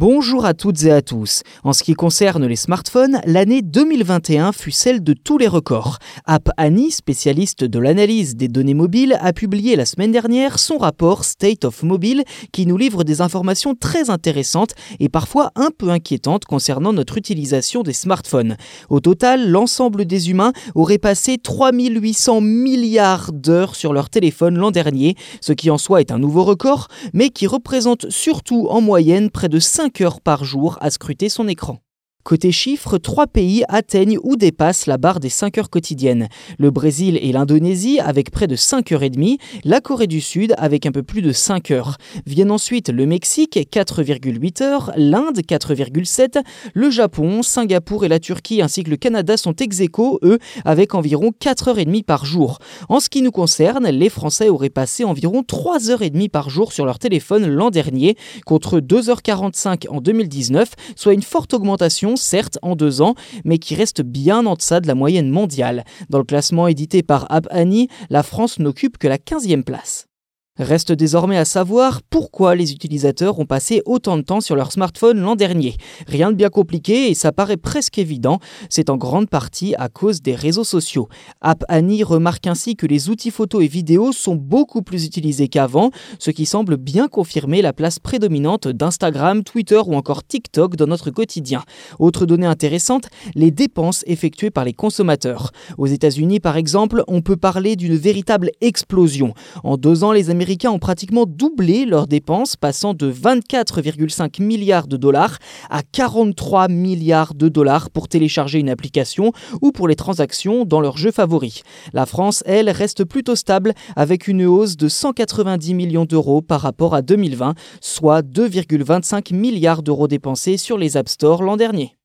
Bonjour à toutes et à tous. En ce qui concerne les smartphones, l'année 2021 fut celle de tous les records. App Annie, spécialiste de l'analyse des données mobiles, a publié la semaine dernière son rapport State of Mobile qui nous livre des informations très intéressantes et parfois un peu inquiétantes concernant notre utilisation des smartphones. Au total, l'ensemble des humains aurait passé 3800 milliards d'heures sur leur téléphone l'an dernier, ce qui en soi est un nouveau record, mais qui représente surtout en moyenne près de 5 heures par jour à scruter son écran. Côté chiffres, trois pays atteignent ou dépassent la barre des 5 heures quotidiennes. Le Brésil et l'Indonésie avec près de 5 heures et demie, la Corée du Sud avec un peu plus de 5 heures. Viennent ensuite le Mexique 4,8 heures, l'Inde 4,7, le Japon, Singapour et la Turquie ainsi que le Canada sont ex aequo, eux, avec environ 4 heures et demie par jour. En ce qui nous concerne, les Français auraient passé environ 3 heures et demie par jour sur leur téléphone l'an dernier, contre 2h45 en 2019, soit une forte augmentation certes en deux ans, mais qui reste bien en deçà de la moyenne mondiale. Dans le classement édité par App Annie, la France n'occupe que la 15e place. Reste désormais à savoir pourquoi les utilisateurs ont passé autant de temps sur leur smartphone l'an dernier. Rien de bien compliqué et ça paraît presque évident, c'est en grande partie à cause des réseaux sociaux. App Annie remarque ainsi que les outils photo et vidéo sont beaucoup plus utilisés qu'avant, ce qui semble bien confirmer la place prédominante d'Instagram, Twitter ou encore TikTok dans notre quotidien. Autre donnée intéressante, les dépenses effectuées par les consommateurs. Aux États-Unis par exemple, on peut parler d'une véritable explosion. En deux ans, les Américains Américains ont pratiquement doublé leurs dépenses, passant de 24,5 milliards de dollars à 43 milliards de dollars pour télécharger une application ou pour les transactions dans leurs jeux favoris. La France, elle, reste plutôt stable avec une hausse de 190 millions d'euros par rapport à 2020, soit 2,25 milliards d'euros dépensés sur les App Store l'an dernier.